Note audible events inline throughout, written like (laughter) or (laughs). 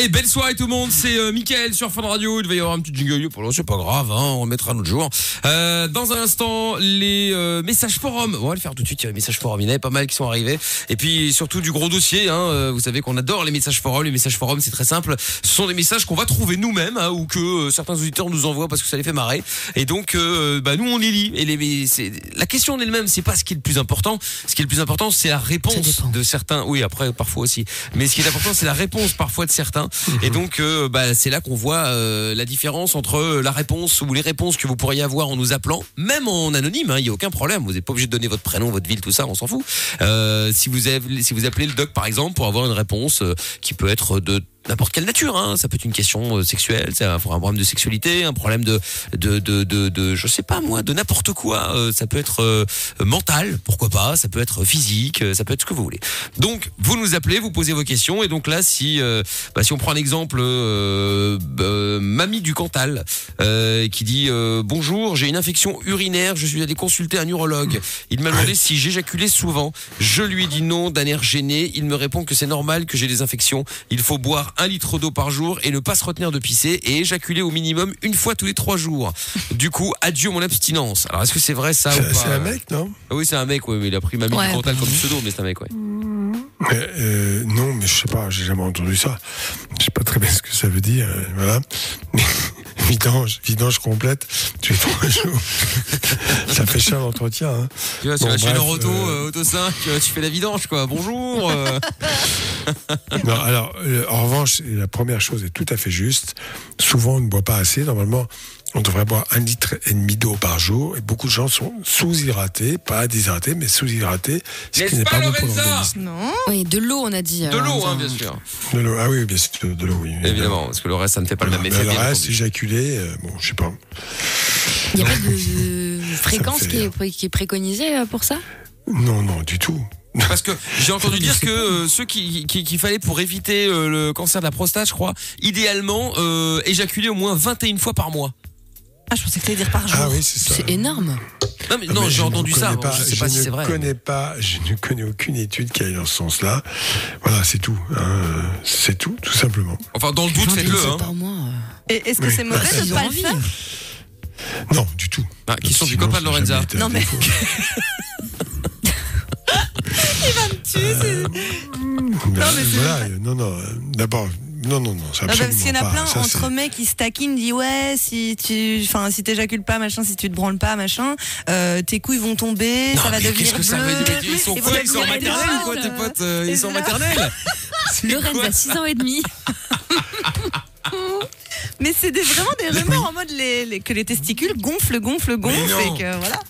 Et belle soirée tout le monde, c'est euh, Mickaël sur Fun Radio, il va y avoir un petit jingle pour l'heure, c'est pas grave, hein, on le mettra un autre jour. Euh, dans un instant, les euh, messages forums, on va le faire tout de suite, il y a les messages forums, il y en avait pas mal qui sont arrivés. Et puis surtout du gros dossier, hein, euh, vous savez qu'on adore les messages forums, les messages forums c'est très simple, ce sont des messages qu'on va trouver nous-mêmes, hein, ou que euh, certains auditeurs nous envoient parce que ça les fait marrer. Et donc, euh, bah, nous on les lit. Et les, la question en elle-même, c'est pas ce qui est le plus important, ce qui est le plus important c'est la réponse de certains, oui après parfois aussi, mais ce qui est important c'est la réponse parfois de certains. Et donc, euh, bah, c'est là qu'on voit euh, la différence entre euh, la réponse ou les réponses que vous pourriez avoir en nous appelant, même en anonyme. hein, Il y a aucun problème. Vous n'êtes pas obligé de donner votre prénom, votre ville, tout ça, on s'en fout. Si vous avez, si vous appelez le doc par exemple pour avoir une réponse qui peut être de n'importe quelle nature. Hein. Ça peut être une question euh, sexuelle, c'est un, un problème de sexualité, un problème de de de de, je sais pas moi, de n'importe quoi. Euh, ça peut être euh, mental, pourquoi pas. Ça peut être physique, ça peut être ce que vous voulez. Donc vous nous appelez, vous posez vos questions et donc là si euh, bah, si on prend un exemple, euh, mamie du Cantal qui dit bonjour, j'ai une infection urinaire, je suis allé consulter un urologue. Il m'a demandé si j'éjaculais souvent. Je lui ai dit non d'un air gêné. Il me répond que c'est normal que j'ai des infections. Il faut boire un litre d'eau par jour et ne pas se retenir de pisser et éjaculer au minimum une fois tous les trois jours. Du coup, adieu mon abstinence. Alors est-ce que c'est vrai ça ou C'est pas c'est un mec, non? Ah Oui, c'est un mec, ouais, mais il a pris mamie Ouais. du Cantal comme pseudo, mais c'est un mec, ouais. Mais, euh, non, mais je sais pas, j'ai jamais entendu ça. Je sais pas très bien ce que ça veut dire, euh, voilà. (laughs) Vidange, vidange complète, tu es trois jours. (laughs) ça fait cher l'entretien. Hein. Tu vois, Bon, chez bref, leur auto, euh, euh, auto 5, euh, tu fais la vidange, quoi. Bonjour. (laughs) euh. (laughs) Non, alors, euh, en revanche, la première chose est tout à fait juste. Souvent, on ne boit pas assez. Normalement, on devrait boire un litre et demi d'eau par jour. Et beaucoup de gens sont sous-hydratés, pas déshydratés, mais sous-hydratés, ce qui n'est pas, bon pour l'organisme. Non. Oui, de l'eau, on a dit. De euh, l'eau, hein, Hamza. bien sûr. De l'eau, ah oui, bien sûr, de, l'eau, oui. Évidemment, parce que le reste, ça ne fait pas le même Mais effet. le reste, éjaculé, euh, bon, je sais pas. Il n'y a pas de (laughs) fréquence qui est, pré- qui est préconisée euh, pour ça? Non, non, du tout. Parce que j'ai entendu dire que euh, ceux qui qui- qu'il fallait pour éviter euh, le cancer de la prostate, je crois, idéalement euh, éjaculer au moins 21 fois par mois. Ah, je pensais que tu dire par jour. Ah oui, c'est ça. C'est énorme. Non, mais Ah, non, mais j'ai entendu ça. Pas, je sais pas si ne c'est vrai. Connais pas, je ne connais aucune étude qui aille dans ce sens-là. Voilà, c'est tout. hein, c'est tout, tout simplement. Enfin, dans le doute, faites-le. Hein. Par mois. Et est-ce que Oui. c'est mauvais Ah, de ne pas le faire Non, du tout. Ah, qui sont du copain de Lorenza. Non, mais- (laughs) c'est- Ben, mais c'est voilà, non, non. euh, D'abord, non, non, non, Non, absolument parce qu'il y en a pas. plein Ça, entre mecs qui se taquinent, disent ouais, si tu, enfin, si t'éjacules pas, machin, si tu te branles pas, machin, euh, tes couilles vont tomber, Non, ça va devenir qu'est-ce que ça veut dire? Ils sont quoi? Ils sont maternelle ou quoi, tes potes, euh, Ils sont en voilà. maternelle? Lorenza, 6 ans et demi. (laughs) Mais c'est des- vraiment des rumeurs en mode les, les- que les testicules gonflent, gonflent, gonflent, et que voilà.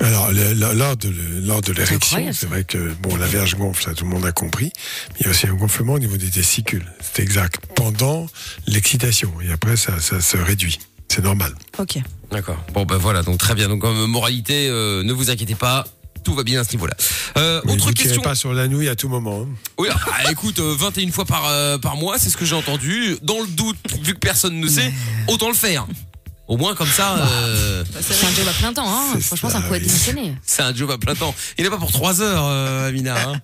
Alors, le- le- lors de, le- lors de l'érection, c'est vrai que bon, la verge gonfle, ça tout le monde a compris, mais il y a aussi un gonflement au niveau des testicules. C'est exact. Pendant l'excitation, et après, ça, ça se réduit. C'est normal. Ok. D'accord. Bon, ben voilà, donc très bien. Donc, comme moralité, euh, ne vous inquiétez pas. Tout va bien à ce niveau-là. Euh, autre vous question. pas sur la nouille à tout moment. hein. Oui, ah, écoute, euh, 21 fois par, euh, par mois, c'est ce que j'ai entendu. Dans le doute, vu que personne ne sait, (laughs) autant le faire. Au moins, comme ça, euh, C'est un job à plein temps, hein. Franchement, ça, ça pourrait oui. démissionner. c'est un job à plein temps. Il n'est pas pour 3 heures, euh, Amina. Hein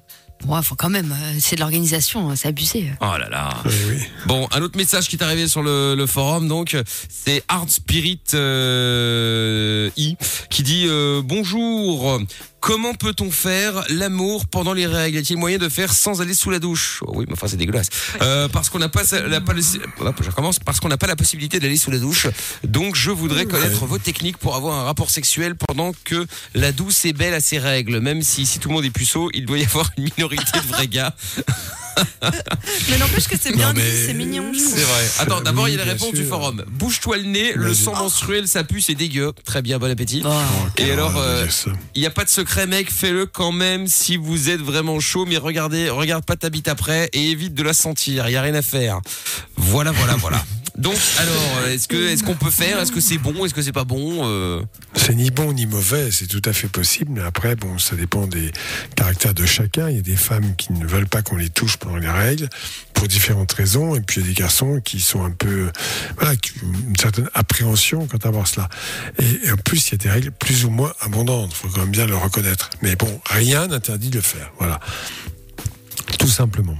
Ouais, faut quand même. euh, C'est de l'organisation, hein, c'est abusé. oh là là. Oui, oui. Bon, un autre message qui est arrivé sur le, le forum, donc c'est Hard Spirit euh, I qui dit euh, bonjour. Comment peut-on faire l'amour pendant les règles? Y a-t-il moyen de faire sans aller sous la douche? Oh Oui, mais enfin c'est dégueulasse. Euh, parce qu'on n'a pas, la, pas le- hop, je recommence. Parce qu'on n'a pas la possibilité d'aller sous la douche. Donc je voudrais connaître vos techniques pour avoir un rapport sexuel pendant que la douce est belle à ses règles. Même si si tout le monde est puceau, il doit y avoir une minorité de vrais gars. (laughs) Mais n'empêche que c'est bien dit, c'est mignon. C'est vrai. Attends, d'abord oui, il y a la réponse sûr. du forum. Bouge-toi le nez, le sang menstruel, ça pue, c'est dégueu. Très bien, bon appétit. Oh. Et alors, Ah, euh, il n'y a pas de secret, mec, fais-le quand même si vous êtes vraiment chaud, mais regardez, regarde pas ta bite après et évite de la sentir. Il y a rien à faire. Voilà, voilà, voilà. (laughs) Donc, alors, est-ce que, est-ce qu'on peut faire? Est-ce que c'est bon? Est-ce que c'est pas bon Euh, C'est ni bon ni mauvais, c'est tout à fait possible, mais après, bon, ça dépend des caractères de chacun. Il y a des femmes qui ne veulent pas qu'on les touche pendant les règles, pour différentes raisons, et puis il y a des garçons qui sont un peu, voilà, qui ont une certaine appréhension quant à voir cela. Et, et en plus, il y a des règles plus ou moins abondantes, il faut quand même bien le reconnaître. Mais bon, rien n'interdit de le faire, voilà. Tout simplement.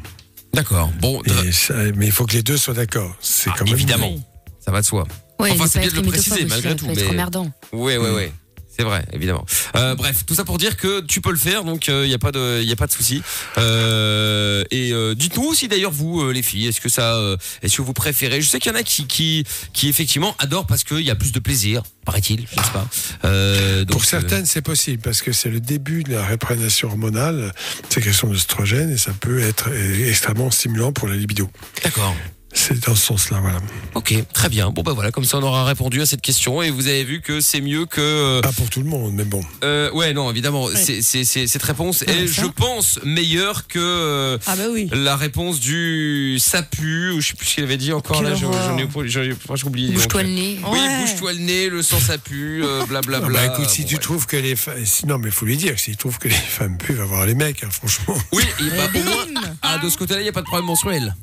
D'accord. Bon, Et ça- mais il faut que les deux soient d'accord. C'est Ah, quand même évidemment. ça va de soi. Ouais, Enfin, c'est bien être de le préciser, malgré ça tout, mais- emmerdant. Ouais, ouais, ouais. C'est vrai, évidemment. Euh, bref, tout ça pour dire que tu peux le faire, donc il n'y a pas de, y a pas de souci. Euh, et euh, dites-nous aussi d'ailleurs vous, euh, les filles, est-ce que ça, euh, est-ce que vous préférez? Je sais qu'il y en a qui, qui, qui effectivement adorent parce qu'il y a plus de plaisir, paraît-il, je sais pas. Euh, donc, Pour euh, certaines, c'est possible parce que c'est le début de la réprégnation hormonale, sécrétion d'œstrogène et ça peut être euh, extrêmement stimulant pour la libido. D'accord. C'est dans ce sens-là, voilà. Ok, très bien. Bon bah voilà, comme ça on aura répondu à cette question et vous avez vu que c'est mieux que. euh, Pas pour tout le monde, mais bon. euh, ouais, non, évidemment, c'est c'est c'est cette réponse Ouais, est, ça. je pense, meilleure que. euh, Ah bah oui. La réponse du sapu, ou je sais plus ce qu'il avait dit encore Quelle là, j'en ai, j'en ai, franchement, j'ai oublié. Bouge-toi Donc, le nez. Oui, Ouais. bouge-toi le nez, le sang sapu, euh, (laughs) blablabla. Ah bah, écoute, si Bon, tu ouais. trouves que les femmes, non, mais faut lui dire, s'il trouve que les femmes puent, va voir les mecs, hein, franchement. Oui, et bah, au moins, bim ah, de ce côté-là, il n'y a pas de problème mensuel.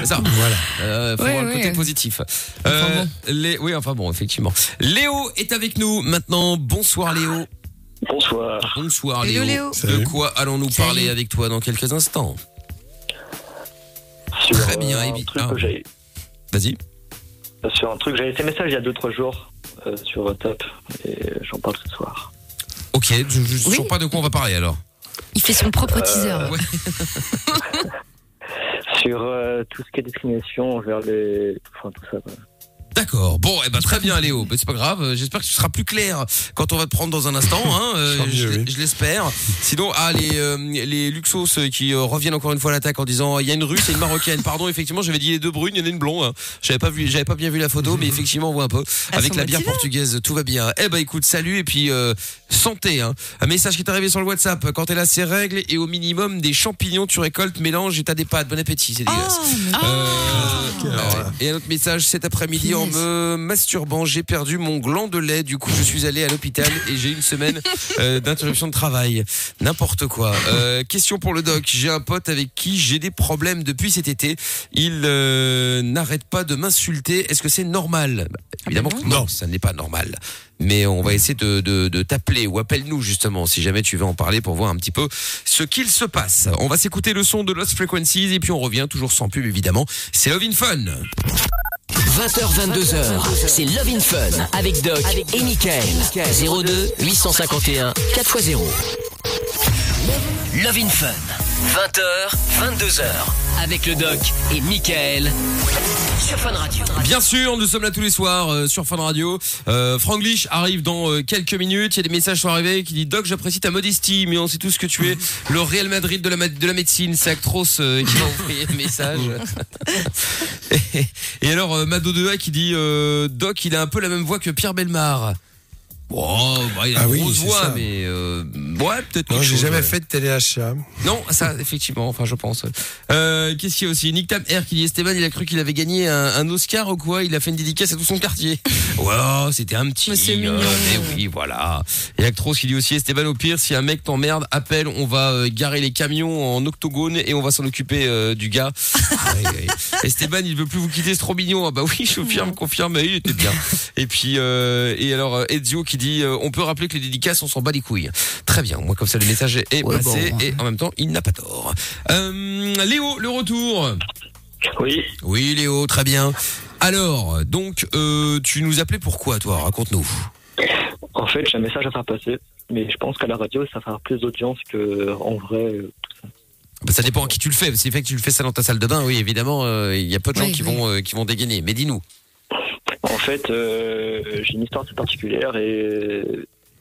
C'est ça. Voilà. Euh, faut Ouais, voir le côté ouais. positif. Euh, les, oui, enfin bon, effectivement. Léo est avec nous maintenant. Bonsoir Léo. Bonsoir. Bonsoir Hello, Léo. Léo. De quoi allons-nous Salut. parler avec toi dans quelques instants Sur Très bien, euh, un truc ah. que j'ai Vas-y. sur un truc, j'avais fait message il y a 2-3 jours euh, sur Top et j'en parle ce soir. Ok, je ne sais Oui. pas de quoi on va parler alors. Il fait son propre teaser. ouais. (laughs) Sur euh, tout ce qui est discrimination vers les. Enfin, tout ça. D'accord. Bon, eh ben très bien, Léo. Mais c'est pas grave. Euh, J'espère que tu seras plus clair quand on va te prendre dans un instant. (laughs) Hein. Euh, je oui. je l'espère. Sinon, ah les euh, les Luxos euh, qui euh, reviennent encore une fois à l'attaque en disant il y a une Russe et une Marocaine. Pardon, effectivement, j'avais dit les deux brunes, il y en a une blonde. hein. J'avais pas vu, j'avais pas bien vu la photo, mais effectivement, on voit un peu. Elles Avec la bière portugaise, tout va bien. Eh ben écoute, salut et puis euh, santé. Hein. Un message qui est arrivé sur le WhatsApp. Quand elle a ses règles et au minimum des champignons, tu récoltes, mélange et t'as des pâtes. Bon appétit, c'est dégueulasse. Oh, Euh, ouais. Et un autre message cet après-midi en Punaise. me masturbant, j'ai perdu mon gland de lait. Du coup, je suis allé à l'hôpital et j'ai une semaine (laughs) euh, d'interruption de travail. N'importe quoi. Euh, question pour le doc. J'ai un pote avec qui j'ai des problèmes depuis cet été. Il euh, n'arrête pas de m'insulter. Est-ce que c'est normal? Bah, Évidemment que non, ça n'est pas normal. Mais on va essayer de, de, de t'appeler ou appelle-nous justement si jamais tu veux en parler pour voir un petit peu ce qu'il se passe. On va s'écouter le son de Lost Frequencies et puis on revient toujours sans pub évidemment. C'est Love in Fun. 20h, 22h, c'est Love in Fun avec Doc et Michael. 02 851 4x0. Love in Fun. 20h, 22h avec le Doc et Michael sur Fun Radio. Bien sûr, nous sommes là tous les soirs euh, sur Fun Radio. Euh, Franglish arrive dans euh, quelques minutes. Il y a des messages qui sont arrivés qui disent Doc, j'apprécie ta modestie, mais on sait tous que tu es (laughs) le Real Madrid de la, ma- de la médecine. C'est Actros euh, qui m'a (laughs) envoyé le message. et, et alors, euh, Mado 2A qui dit euh, Doc, il a un peu la même voix que Pierre Belmar. Bon, bah, il a Ah une oui, grosse c'est voix, ça. mais euh, ouais, peut-être. Non, j'ai jamais ouais. fait de téléachat. Non, ça, effectivement, enfin, je pense. Euh, qu'est-ce qu'il y a aussi? Nick Tam R qui dit Esteban, il a cru qu'il avait gagné un, un Oscar ou quoi? Il a fait une dédicace à tout son quartier. (laughs) Ouais, c'était un petit. Mais c'est mignon. mais oui, voilà. Et Actros qui dit aussi Esteban, au pire, si un mec t'emmerde, appelle, on va euh, garer les camions en octogone et on va s'en occuper euh, du gars. (laughs) Ouais, ouais. Esteban, il veut plus vous quitter, c'est trop mignon. Ah bah oui, je confirme, confirme, mais il était bien. (laughs) Et puis, euh, et alors, euh, Ezio qui dit euh, on peut rappeler que les dédicaces, on s'en bat les couilles. Très bien, moi comme ça le message est Ouais, passé bon. et en même temps, il n'a pas tort. Euh, Léo, le retour. Oui, Oui, Léo, très bien. Alors, donc, euh, tu nous appelais pourquoi, toi? Raconte-nous. en fait, j'ai un message à faire passer, mais je pense qu'à la radio, ça va faire plus d'audience que en vrai. euh, Bah, ça dépend à qui tu le fais. C'est fait que tu le fais ça dans ta salle de bain, oui, évidemment, euh, il y a peu de gens Oui, qui oui. vont euh, qui vont dégainer. Mais dis-nous. En fait, euh, j'ai une histoire assez particulière et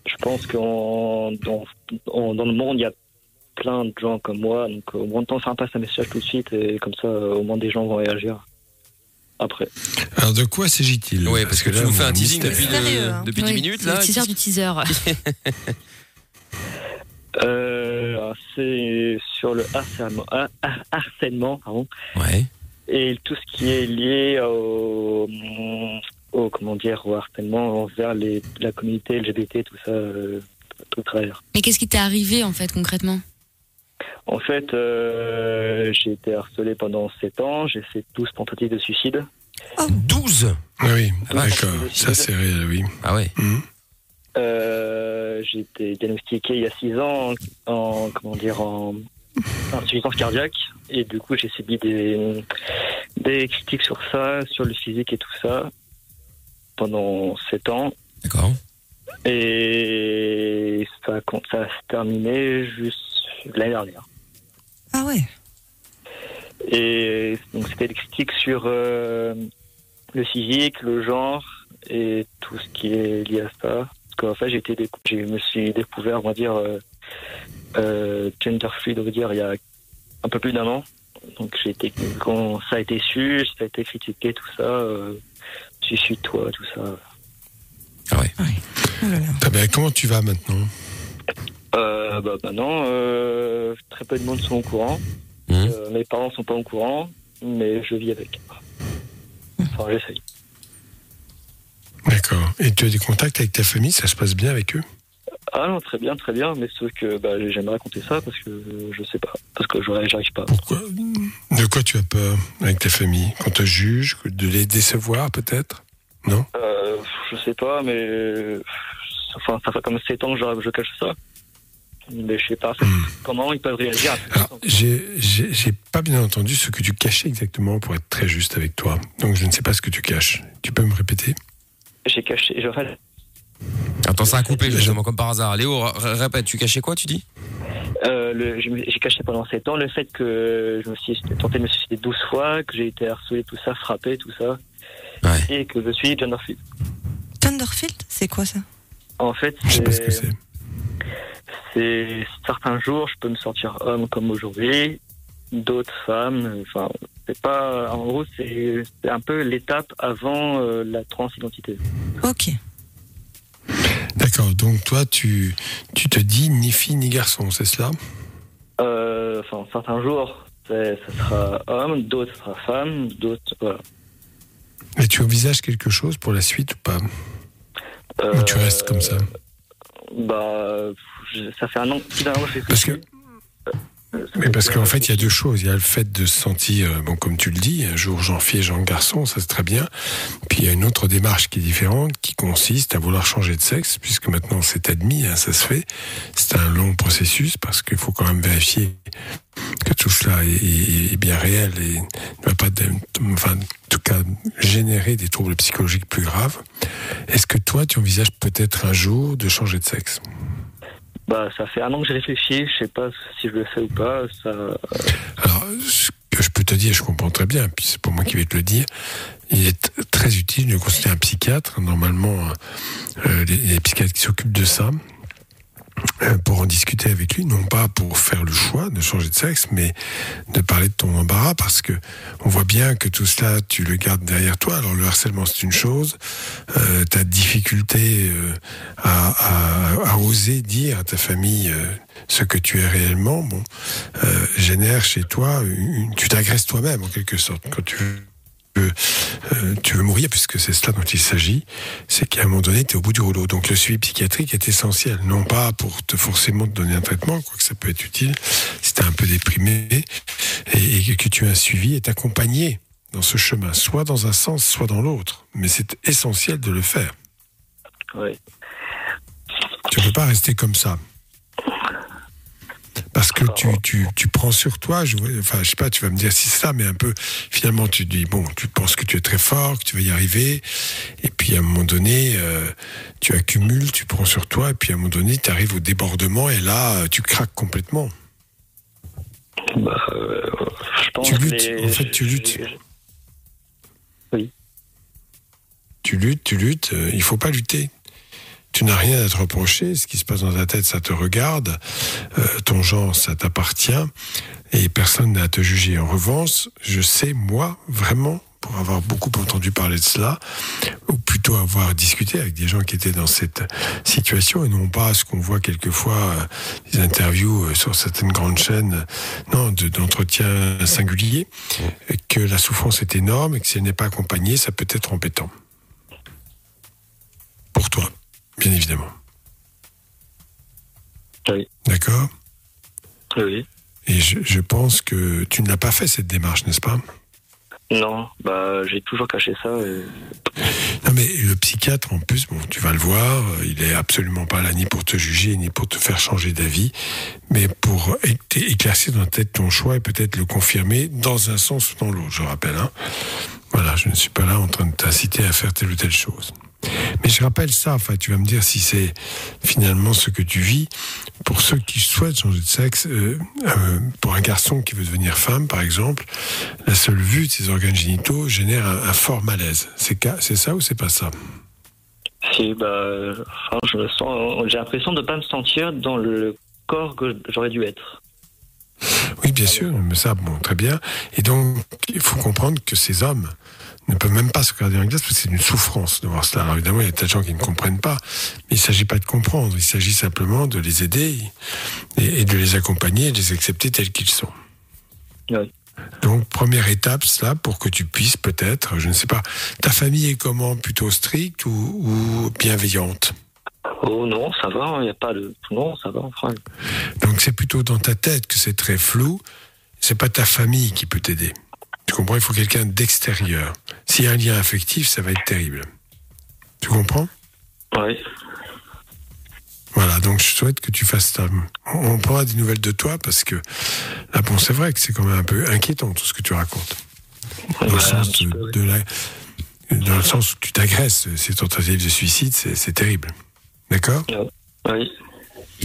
je pense qu'en dans, en- dans le monde, il y a plein de gens comme moi. Donc, au moins de temps, ça passe un message tout de suite et comme ça, au moins des gens vont réagir. Après. Alors, de quoi s'agit-il? Oui, parce que, tu là, nous fais un teasing depuis, Mystérieux, de- hein. depuis 10 Oui, minutes, le là. teaser du teaser. (laughs) Euh, c'est sur le harcèlement, ah, ah, harcèlement pardon, Ouais. Et tout ce qui est lié au, au comment dire, au harcèlement envers les, la communauté LGBT, tout ça, euh, tout travers. Mais qu'est-ce qui t'est arrivé en fait concrètement? En fait, euh, j'ai été harcelé pendant 7 ans, j'ai fait 12 tentatives de suicide. 12 Ah oui, d'accord. Ça, c'est réel, oui. Ah ouais. Mhm. Euh, j'ai été diagnostiqué il y a 6 ans en, comment dire, en, insuffisance cardiaque. Et du coup, j'ai subi des, des critiques sur ça, sur le physique et tout ça, pendant 7 ans. D'accord. Et ça, ça s'est terminé juste l'année dernière. Ah ouais. Et donc, c'était des critiques sur euh, le physique, le genre et tout ce qui est lié à ça. Parce qu'en fait, j'ai été décou- je me suis découvert, on va dire, euh, euh, gender fluid, on va dire, il y a un peu plus d'un an. Donc, j'ai été, quand ça a été su, ça a été critiqué, tout ça, euh, je suis toi, tout ça. Oh là là. Ah ben, comment tu vas maintenant? Euh, bah, maintenant, euh, très peu de monde sont au courant. Mhm. Euh, mes parents sont pas au courant, mais je vis avec. Enfin, j'essaye. D'accord. Et tu as des contacts avec ta famille? Ça se passe bien avec eux? Ah non, très bien, très bien, mais sauf que bah, j'aimerais raconter ça parce que je sais pas, parce que j'aurais- j'arrive pas. Pourquoi? De quoi tu as peur avec ta famille? Qu'on te juge De les décevoir peut-être? Non? Euh, je sais pas, mais enfin, ça fait comme 7 ans que je, je cache ça. Mais je sais pas comment ils peuvent réagir. j'ai pas bien entendu ce que tu cachais exactement pour être très juste avec toi. Donc je ne sais pas ce que tu caches. Tu peux me répéter? J'ai caché. Je, Attends, ça a coupé justement comme par hasard. Léo, répète, tu cachais quoi, tu dis? Euh, j'ai caché pendant 7 ans le fait que je me suis tenté de me suicider 12 fois, que j'ai été harcelé, tout ça, frappé, tout ça, Ouais. et que je suis gender fluid. Thunderfield, c'est quoi ça? En fait, Je sais pas ce que c'est c'est. certains jours, je peux me sentir homme comme aujourd'hui, d'autres femmes. Enfin, c'est pas. En gros, c'est c'est un peu l'étape avant euh, la transidentité. Ok. D'accord. Donc toi, tu, tu te dis ni fille ni garçon, c'est cela? Euh, Enfin, certains jours, ça sera homme, d'autres, ça sera femme, d'autres. Voilà. Et tu envisages quelque chose pour la suite ou pas? Ou tu Euh, restes comme ça? Bah, je- ça fait un an, plus d'un an que Parce que Euh, Mais parce qu'en fait, il y a deux choses. Il y a le fait de se sentir, euh, bon, comme tu le dis, un jour j'en fille, j'en garçon, ça c'est très bien. Puis il y a une autre démarche qui est différente, qui consiste à vouloir changer de sexe, puisque maintenant c'est admis, hein, ça se fait. C'est un long processus parce qu'il faut quand même vérifier que tout cela est, bien réel et ne va pas, enfin, en tout cas, générer des troubles psychologiques plus graves. Est-ce que toi, tu envisages peut-être un jour de changer de sexe? Bah, ça fait un an que j'ai réfléchi. Je sais pas si je le fais ou pas. Ça, Alors, ce que je peux te dire, je comprends très bien, puis c'est pour moi qui vais te le dire, il est très utile de consulter un psychiatre. Normalement, euh, les, les psychiatres qui s'occupent de ça, euh, pour en discuter avec lui, non pas pour faire le choix de changer de sexe, mais de parler de ton embarras, parce que on voit bien que tout cela, tu le gardes derrière toi. Alors le harcèlement, c'est une chose, euh, ta difficulté euh, à, oser dire à ta famille euh, ce que tu es réellement, bon, euh, génère chez toi, tu t'agresses toi-même en quelque sorte quand tu veux. Euh, tu veux mourir puisque c'est cela dont il s'agit, c'est qu'à un moment donné, tu es au bout du rouleau. Donc le suivi psychiatrique est essentiel, non pas pour te forcément te donner un traitement, quoique ça peut être utile, si tu es un peu déprimé et, et que tu as un suivi et t'accompagner dans ce chemin, soit dans un sens, soit dans l'autre. Mais c'est essentiel de le faire. ouais. Tu ne peux pas rester comme ça. Parce que tu, tu, tu prends sur toi, je, enfin, je sais pas, tu vas me dire si c'est ça, mais un peu, finalement, tu dis, bon, tu penses que tu es très fort, que tu vas y arriver, et puis à un moment donné, euh, tu accumules, tu prends sur toi, et puis à un moment donné, tu arrives au débordement, et là, euh, tu craques complètement. Bah, euh, je pense Tu luttes, en fait, tu luttes. je- Tu luttes, tu luttes, il faut pas lutter. Tu n'as rien à te reprocher, ce qui se passe dans ta tête, ça te regarde, euh, ton genre, ça t'appartient, et personne n'a à te juger. En revanche, je sais, moi, vraiment, pour avoir beaucoup entendu parler de cela, ou plutôt avoir discuté avec des gens qui étaient dans cette situation, et non pas ce qu'on voit quelquefois, euh, des interviews euh, sur certaines grandes chaînes, non, de- d'entretiens singuliers, que la souffrance est énorme, et que si elle n'est pas accompagnée, ça peut être embêtant. Pour toi, bien évidemment. Oui. D'accord Oui. Et je, je pense que tu ne l'as pas fait, cette démarche, n'est-ce pas? Non, bah j'ai toujours caché ça. et- Non, mais le psychiatre, en plus, bon, tu vas le voir, il est absolument pas là ni pour te juger, ni pour te faire changer d'avis, mais pour éclaircir dans ta tête ton choix et peut-être le confirmer dans un sens ou dans l'autre, je rappelle. Hein. Voilà, je ne suis pas là en train de t'inciter à faire telle ou telle chose. Mais je rappelle ça, enfin, tu vas me dire si c'est finalement ce que tu vis. Pour ceux qui souhaitent changer de sexe, euh, euh, pour un garçon qui veut devenir femme, par exemple, la seule vue de ses organes génitaux génère un, un fort malaise. C'est ça ou c'est pas ça? Si, bah, enfin, je me sens, j'ai l'impression de pas me sentir dans le corps que j'aurais dû être. Oui, bien sûr, mais ça, bon, très bien. Et donc, il faut comprendre que ces hommes ne peuvent même pas se regarder la glace parce que c'est une souffrance de voir cela. Alors évidemment, il y a des gens qui ne comprennent pas, mais il ne s'agit pas de comprendre, il s'agit simplement de les aider et, et de les accompagner et de les accepter tels qu'ils sont. Oui. Donc, première étape, cela, pour que tu puisses peut-être, je ne sais pas, ta famille est comment? Plutôt stricte ou, ou bienveillante? Oh non, ça va, il n'y a pas de. Non, ça va, enfin. Donc c'est plutôt dans ta tête que c'est très flou. C'est pas ta famille qui peut t'aider. Tu comprends Il faut quelqu'un d'extérieur. S'il y a un lien affectif, ça va être terrible. Tu comprends? Oui. Voilà, donc je souhaite que tu fasses ça. On, on prendra des nouvelles de toi parce que là, bon, c'est vrai que c'est quand même un peu inquiétant tout ce que tu racontes. Dans le sens de, de la, dans le sens où tu t'agresses, c'est tentative de suicide, c'est terrible. D'accord? Oui.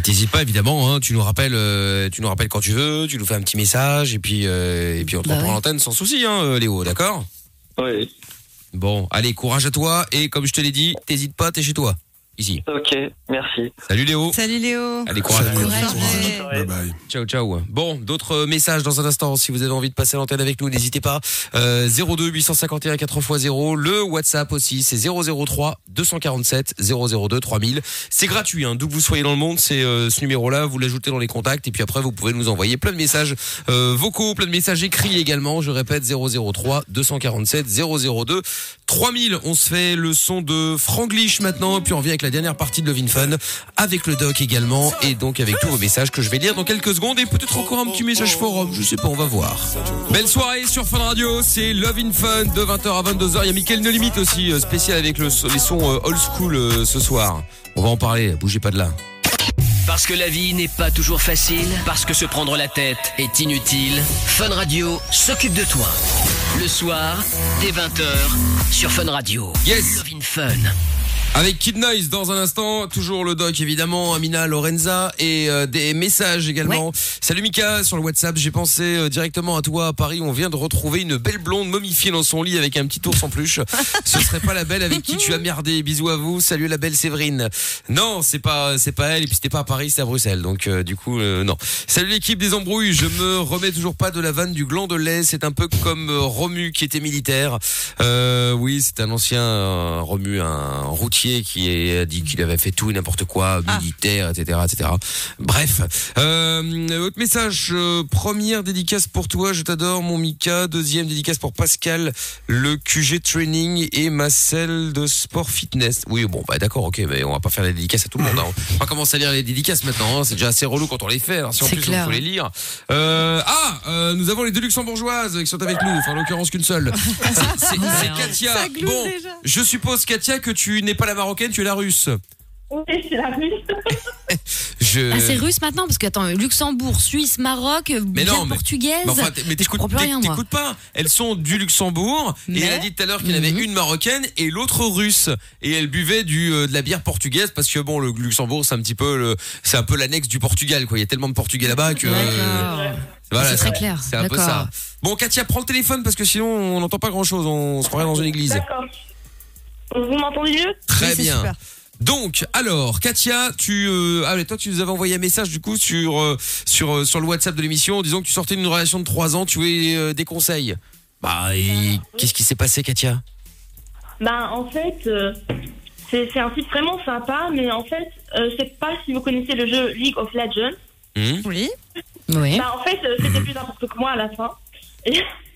Et t'hésites pas évidemment, hein, tu nous rappelles, euh, tu nous rappelles quand tu veux, tu nous fais un petit message et puis euh, et puis on te Bah reprend ouais. l'antenne sans souci, hein, euh, Léo, d'accord? Oui. Bon, allez, courage à toi et comme je te l'ai dit, t'hésites pas, t'es chez toi, ici. Ok, merci. Salut Léo. Salut Léo. Allez, courage. Salut, Courage. courage. Bye bye. Ciao, ciao. Bon, d'autres messages dans un instant. Si vous avez envie de passer à l'antenne avec nous, n'hésitez pas. Euh, 02 851 4x0. Le WhatsApp aussi, c'est 003 247 002 3000. C'est gratuit, hein. D'où que vous soyez dans le monde, c'est euh, ce numéro-là. Vous l'ajoutez dans les contacts et puis après, vous pouvez nous envoyer plein de messages euh, vocaux, plein de messages écrits également. Je répète, 003 247 002 3000. On se fait le son de Franglish maintenant, et puis on revient avec la dernière partie de Love in Fun, avec le doc également, et donc avec tous vos messages que je vais lire dans quelques secondes, et peut-être encore un petit message forum, je sais pas, on va voir. Belle soirée sur Fun Radio, c'est Love in Fun de 20h à 22h. Il y a Mickaël No Limite aussi, euh, spécial avec le, les sons euh, old school euh, ce soir. On va en parler, bougez pas de là. Parce que la vie n'est pas toujours facile, parce que se prendre la tête est inutile, Fun Radio s'occupe de toi. Le soir, dès 20h, sur Fun Radio. Yes. Love in Fun. Avec Kid Noise dans un instant, toujours le doc évidemment, Amina, Lorenza et euh, des messages également. Salut Mika sur le WhatsApp, j'ai pensé euh, directement à toi à Paris, on vient de retrouver une belle blonde momifiée dans son lit avec un petit ours en peluche. (laughs) Ce serait pas la belle avec qui tu as merdé. Bisous à vous. Salut la belle Séverine. Non, c'est pas c'est pas elle et puis c'était pas à Paris, c'était à Bruxelles. Donc euh, du coup euh, non. Salut l'équipe des embrouilles, je me remets toujours pas de la vanne du gland de lait, c'est un peu comme euh, Romu qui était militaire. Euh, oui, c'est un ancien euh, Romu, un routier qui a dit qu'il avait fait tout et n'importe quoi, militaire, etc., etc. Bref, euh, autre message. euh, première dédicace pour toi, je t'adore, mon Mika. Deuxième dédicace pour Pascal, le QG Training et ma selle de sport fitness. Oui, bon, bah d'accord, ok, mais on va pas faire les dédicaces à tout le monde. hein. On va commencer à lire les dédicaces maintenant. hein. C'est déjà assez relou quand on les fait. Alors si en plus il faut les lire. Euh, ah, nous avons les deux luxembourgeoises qui sont avec nous. Enfin, en l'occurrence qu'une seule. (laughs) C'est- Katia. Bon, déjà. je suppose Katia que tu n'es pas la marocaine, tu es la russe. Oui, c'est la russe. (laughs) Je. Ah, c'est russe maintenant parce que attends, Luxembourg, Suisse, Maroc, Mais bière non, mais- portugaise. Mais enfin, mais t'écoutes comprends plus rien moi. t'écoutes pas. Elles sont du Luxembourg et Mais- elle a dit tout à l'heure qu'il y en avait Mhm. une marocaine et l'autre russe et elle buvait du euh, de la bière portugaise parce que bon le Luxembourg c'est un petit peu le c'est un peu l'annexe du Portugal quoi. Il y a tellement de Portugais là-bas que voilà, C'est très clair. C'est un peu ça. Bon Katia, prends le téléphone parce que sinon on n'entend pas grand-chose. On se croirait dans une église. D'accord. Vous m'entendez mieux? Très Oui, bien. super. Donc, alors, Katia, tu, euh, ah, toi, tu nous avais envoyé un message du coup sur euh, sur euh, sur le WhatsApp de l'émission en disant que tu sortais d'une relation de 3 ans, tu voulais euh, des conseils. Bah, et qu'est-ce qui s'est passé, Katia? Ben, en fait, euh, c'est un site vraiment sympa, mais en fait, euh, je sais pas si vous connaissez le jeu League of Legends. Hmm Oui. Oui. Ben, en fait, c'était plus n'importe que moi à la fin. Et (laughs)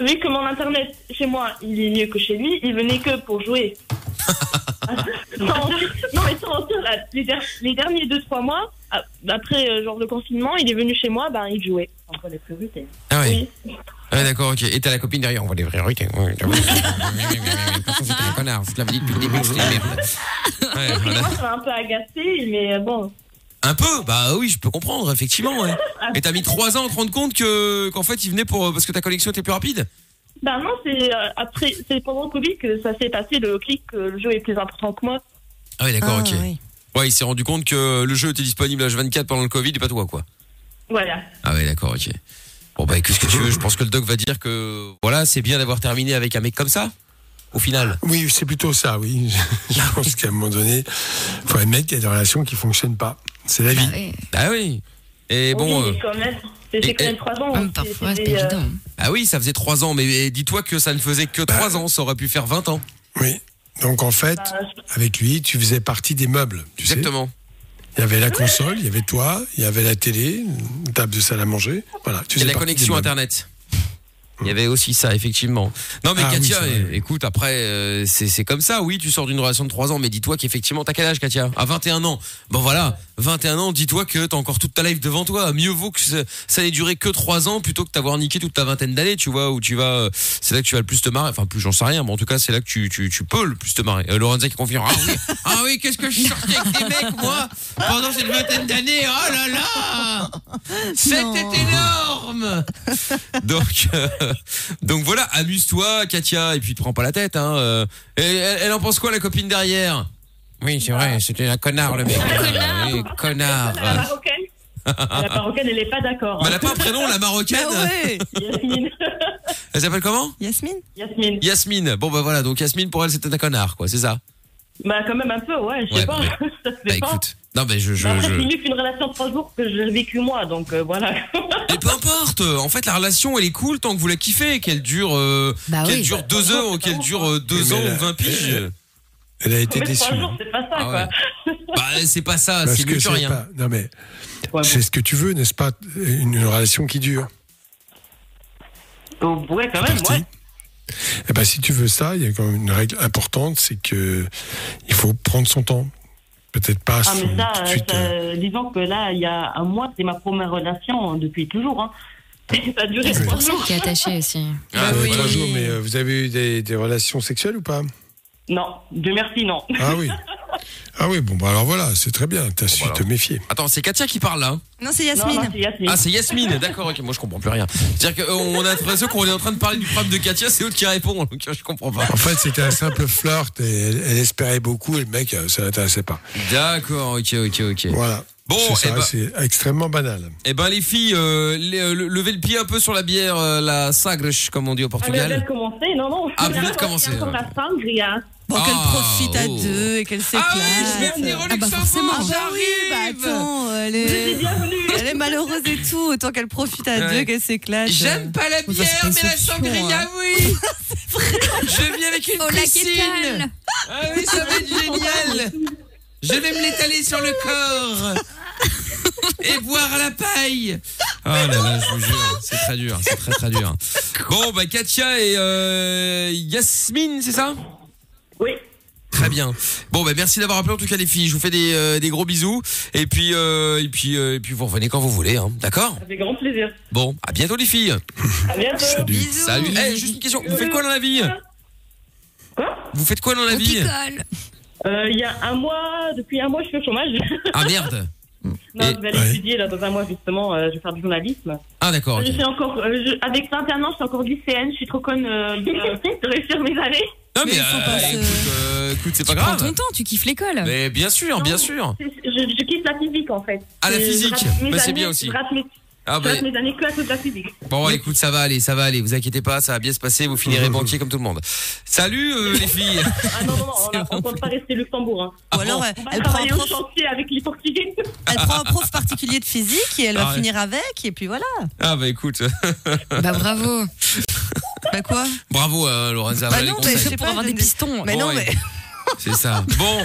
vu que mon internet chez moi, il est mieux que chez lui, il venait que pour jouer. Mentir- non, mais sans mentir, là, les, der- les derniers 2-3 mois, a- après euh, genre le confinement, il est venu chez moi, ben il jouait. Entre les priorités. Ah ouais. Oui. Ah ouais, d'accord, ok. Et t'as la copine derrière, on voit des priorités. Ouais, j'avoue. C'est un connard, je te l'avais dit depuis le début, c'était une merde. Ouais, Et voilà. moi, ça m'a un peu agacé, mais euh, bon. Un peu, bah oui, je peux comprendre, effectivement. Ouais. (laughs) Et t'as mis 3 ans à te rendre compte que qu'en fait il venait pour parce que ta connexion était plus rapide. Ben non, c'est euh, après, c'est pendant le Covid que ça s'est passé le clic que le jeu est plus important que moi. Ah oui, d'accord, Ah, ok. oui. Ouais, il s'est rendu compte que le jeu était disponible H24 pendant le Covid et pas toi, quoi. Voilà. Ah ouais, d'accord, ok. Bon bah qu'est-ce que tu veux Je pense que le doc va dire que voilà, c'est bien d'avoir terminé avec un mec comme ça. Au final. Oui, c'est plutôt ça, oui. (laughs) Je pense qu'à un moment donné, il faut admettre qu'il y a des relations qui fonctionnent pas. C'est la vie. Bah ouais. Bah oui. Et bon. Oui, euh, quand même, c'était quand même 3 ans. Même c'est- parfois, c'est euh, évident. Ah oui, ça faisait 3 ans, mais dis-toi que ça ne faisait que 3 ans, ça aurait pu faire 20 ans. Oui. Donc en fait, bah, avec lui, tu faisais partie des meubles. Tu sais Exactement. il y avait la console, il y avait toi, il y avait la télé, une table de salle à manger. Voilà. Tu Et la connexion internet. Il y avait aussi ça, effectivement. Non, mais Ah Katia, oui. écoute, après, euh, c'est c'est comme ça. Oui, tu sors d'une relation de 3 ans, mais dis-toi qu'effectivement, t'as quel âge, Katia? À 21 ans. Bon, voilà, 21 ans, dis-toi que t'as encore toute ta life devant toi. Mieux vaut que ça, n'ait duré que 3 ans plutôt que t'avoir niqué toute ta vingtaine d'années, tu vois, où tu vas. euh, C'est là que tu vas le plus te marrer. Enfin, plus, j'en sais rien, mais en tout cas, c'est là que tu, tu, tu peux le plus te marrer. Euh, Lorenza qui confirme. Ah oui, ah oui qu'est-ce que je suis sorti avec des mecs, moi, pendant cette vingtaine d'années? Oh là là C'était énorme donc, euh, (laughs) donc voilà, amuse-toi, Katia, et puis te prends pas la tête. Hein. euh. Et elle, elle en pense quoi, la copine derrière? Oui, c'est vrai, c'était un connard, le mec. oui, connard. La marocaine, la marocaine, elle est pas d'accord. Bah, elle a pas un prénom, la marocaine Ah ouais. Yasmine. Elle s'appelle comment? Yasmine Yasmine. Yasmine. Bon, bah voilà, donc Yasmine, pour elle, c'était un connard, quoi, c'est ça? Bah, quand même un peu, ouais, je sais Ouais, pas. bah, (laughs) ça se Bah pas. écoute, non, mais je. je, Bah, je... c'est mieux qu'une relation de 3 jours que j'ai vécu moi, donc euh, voilà. Mais peu importe, en fait, la relation, elle est cool tant que vous la kiffez, qu'elle dure, euh, Bah qu'elle oui. dure deux heures ou qu'elle dure euh, deux ans ou 20 piges. elle- a été Mais déçue. 3 jours, c'est pas ça, Ah quoi. (laughs) Bah, c'est pas ça, Parce c'est mieux que rien. pas- Non mais Ouais, c'est ce que tu veux, n'est-ce pas Une relation qui dure? Oh, ouais, quand même, ouais. Eh ben, si tu veux ça, il y a quand même une règle importante, c'est que il faut prendre son temps. Peut-être pas Ah, mais ça, tout de suite. ça, euh, disons que là, il y a un mois, c'est ma première relation hein, depuis toujours. Hein. (laughs) ça a duré C'est 3 pour ça jours. qu'il est attaché aussi. Ah, euh, oui. trois jours, mais euh, vous avez eu des, des relations sexuelles ou pas? Non, Dieu merci, non. Ah oui. (laughs) Ah oui, bon, bah alors voilà, c'est très bien. T'as su Voilà. te méfier. Attends, c'est Katia qui parle là hein? Non, c'est Yasmine. non, c'est Yasmine. Ah, c'est Yasmine, d'accord, ok, moi je comprends plus rien. C'est-à-dire qu'on a l'impression qu'on est en train de parler du problème de Katia, c'est l'autre qui répond, donc je comprends pas. En fait, c'était un simple flirt et elle, elle espérait beaucoup et le mec, euh, ça l'intéressait pas. D'accord, ok, ok, ok. Voilà. Bon, c'est ça, eh ben- c'est extrêmement banal. Eh ben les filles, euh, les- euh, le- levez le pied un peu sur la bière, euh, la sagres, comme on dit au Ah, Portugal. de commencer, non, non. Ah, vous venez de commencer, Bon, qu'elle Ah, profite à oh. deux et qu'elle s'éclate. Ah oui, je vais venir au Ah bah Luxembourg, forcément. Ah bah oui, bah j'arrive attends, elle est, bienvenue. (laughs) elle est malheureuse et tout, autant qu'elle profite à Ouais. deux, qu'elle s'éclate. J'aime pas la bière, mais la sangria, hein. oui (laughs) Je viens avec une Oh la piscine Ah oui, ça va être génial Je vais me l'étaler sur le corps et boire à la paille. Oh là là, je vous jure, c'est très dur, c'est très très dur. Bon, bah Katia et euh, Yasmine, c'est ça? Oui. Très bien. Bon, bah merci d'avoir appelé en tout cas les filles. Je vous fais des, euh, des gros bisous et puis euh, et puis euh, et puis vous revenez quand vous voulez, hein. D'accord? Avec grand plaisir. Bon, à bientôt les filles. À bientôt. Bisous. Salut. Eh, juste une question. Vous faites quoi dans la vie? Quoi? Vous faites quoi dans la On vie? Euh, Il y a un mois, depuis un mois, je suis au chômage. Ah merde. (laughs) non, Et- je vais aller Ouais. étudier là dans un mois justement. euh, je vais faire du journalisme. Ah d'accord. ok. Je suis encore, euh, je- avec 21 ans, je suis encore lycéenne. Je suis trop conne euh, de, de réussir mes années. Non mais, Mais euh, écoute, euh, écoute, c'est pas Tu prends grave. ton temps, tu kiffes l'école. Mais bien sûr, bien sûr. Je, je kiffe la physique en fait. Ah, la physique. Bah, c'est bien aussi. Je rate mes, Ah bah, mes années cause de la physique. bon, écoute, ça va aller, ça va aller. Vous inquiétez pas, ça va bien se passer. Vous finirez (laughs) banquier comme tout le monde. Salut euh, les filles. Ah non, non, non, on (laughs) ne peut pas rester Luxembourg. Hein. Ah Ou alors, bon elle, prend un prof, chantier avec les Portugais. (laughs) elle prend un prof particulier de physique et elle Ah va ouais. finir avec, et puis voilà. Ah bah écoute, Bah bravo. (laughs) Bah quoi bravo euh, Lorenza. Bah voilà les non, mais conseils. sais Pour avoir des pistons. Mais Bon, non, ouais. mais. C'est ça. Bon,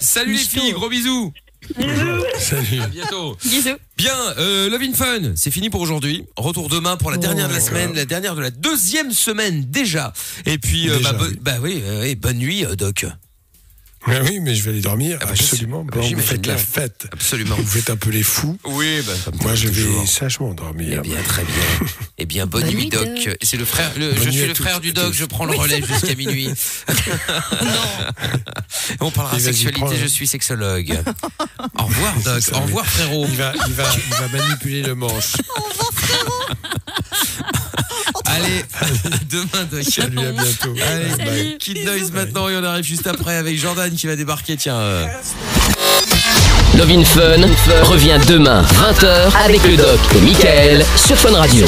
salut les filles, gros bisous. Salut. À bientôt. Bisous. Bien, euh, Love in Fun, c'est fini pour aujourd'hui. Retour demain pour la dernière de la Oh. semaine, la dernière de la deuxième semaine déjà. Et puis, euh, Déjà, bah, bo- oui. bah oui, euh, oui, bonne nuit, euh, Doc. Mais oui, mais je vais aller dormir, Ah bah, absolument. Ah bah, vous faites la fête. Absolument. Vous faites un peu les fous. Oui, bah, Moi, je vais toujours. sagement Eh dormir. bien, très bien. Eh bien, bonne, Bonne nuit, Doc. C'est le frère, le- je suis le frère du Doc, je prends le relais jusqu'à minuit. (laughs) On parlera sexualité, je suis sexologue. (laughs) Au revoir, Doc. Au revoir, frérot. Il va, il, va, il va manipuler le manche. (laughs) Allez, à (laughs) demain, Doc. Salut, à bientôt. Allez, Bye. Kid Noise maintenant et on arrive juste après avec Jordan qui va débarquer. Tiens, euh, Love in Fun revient demain 20h avec le doc et Michael sur Fun Radio.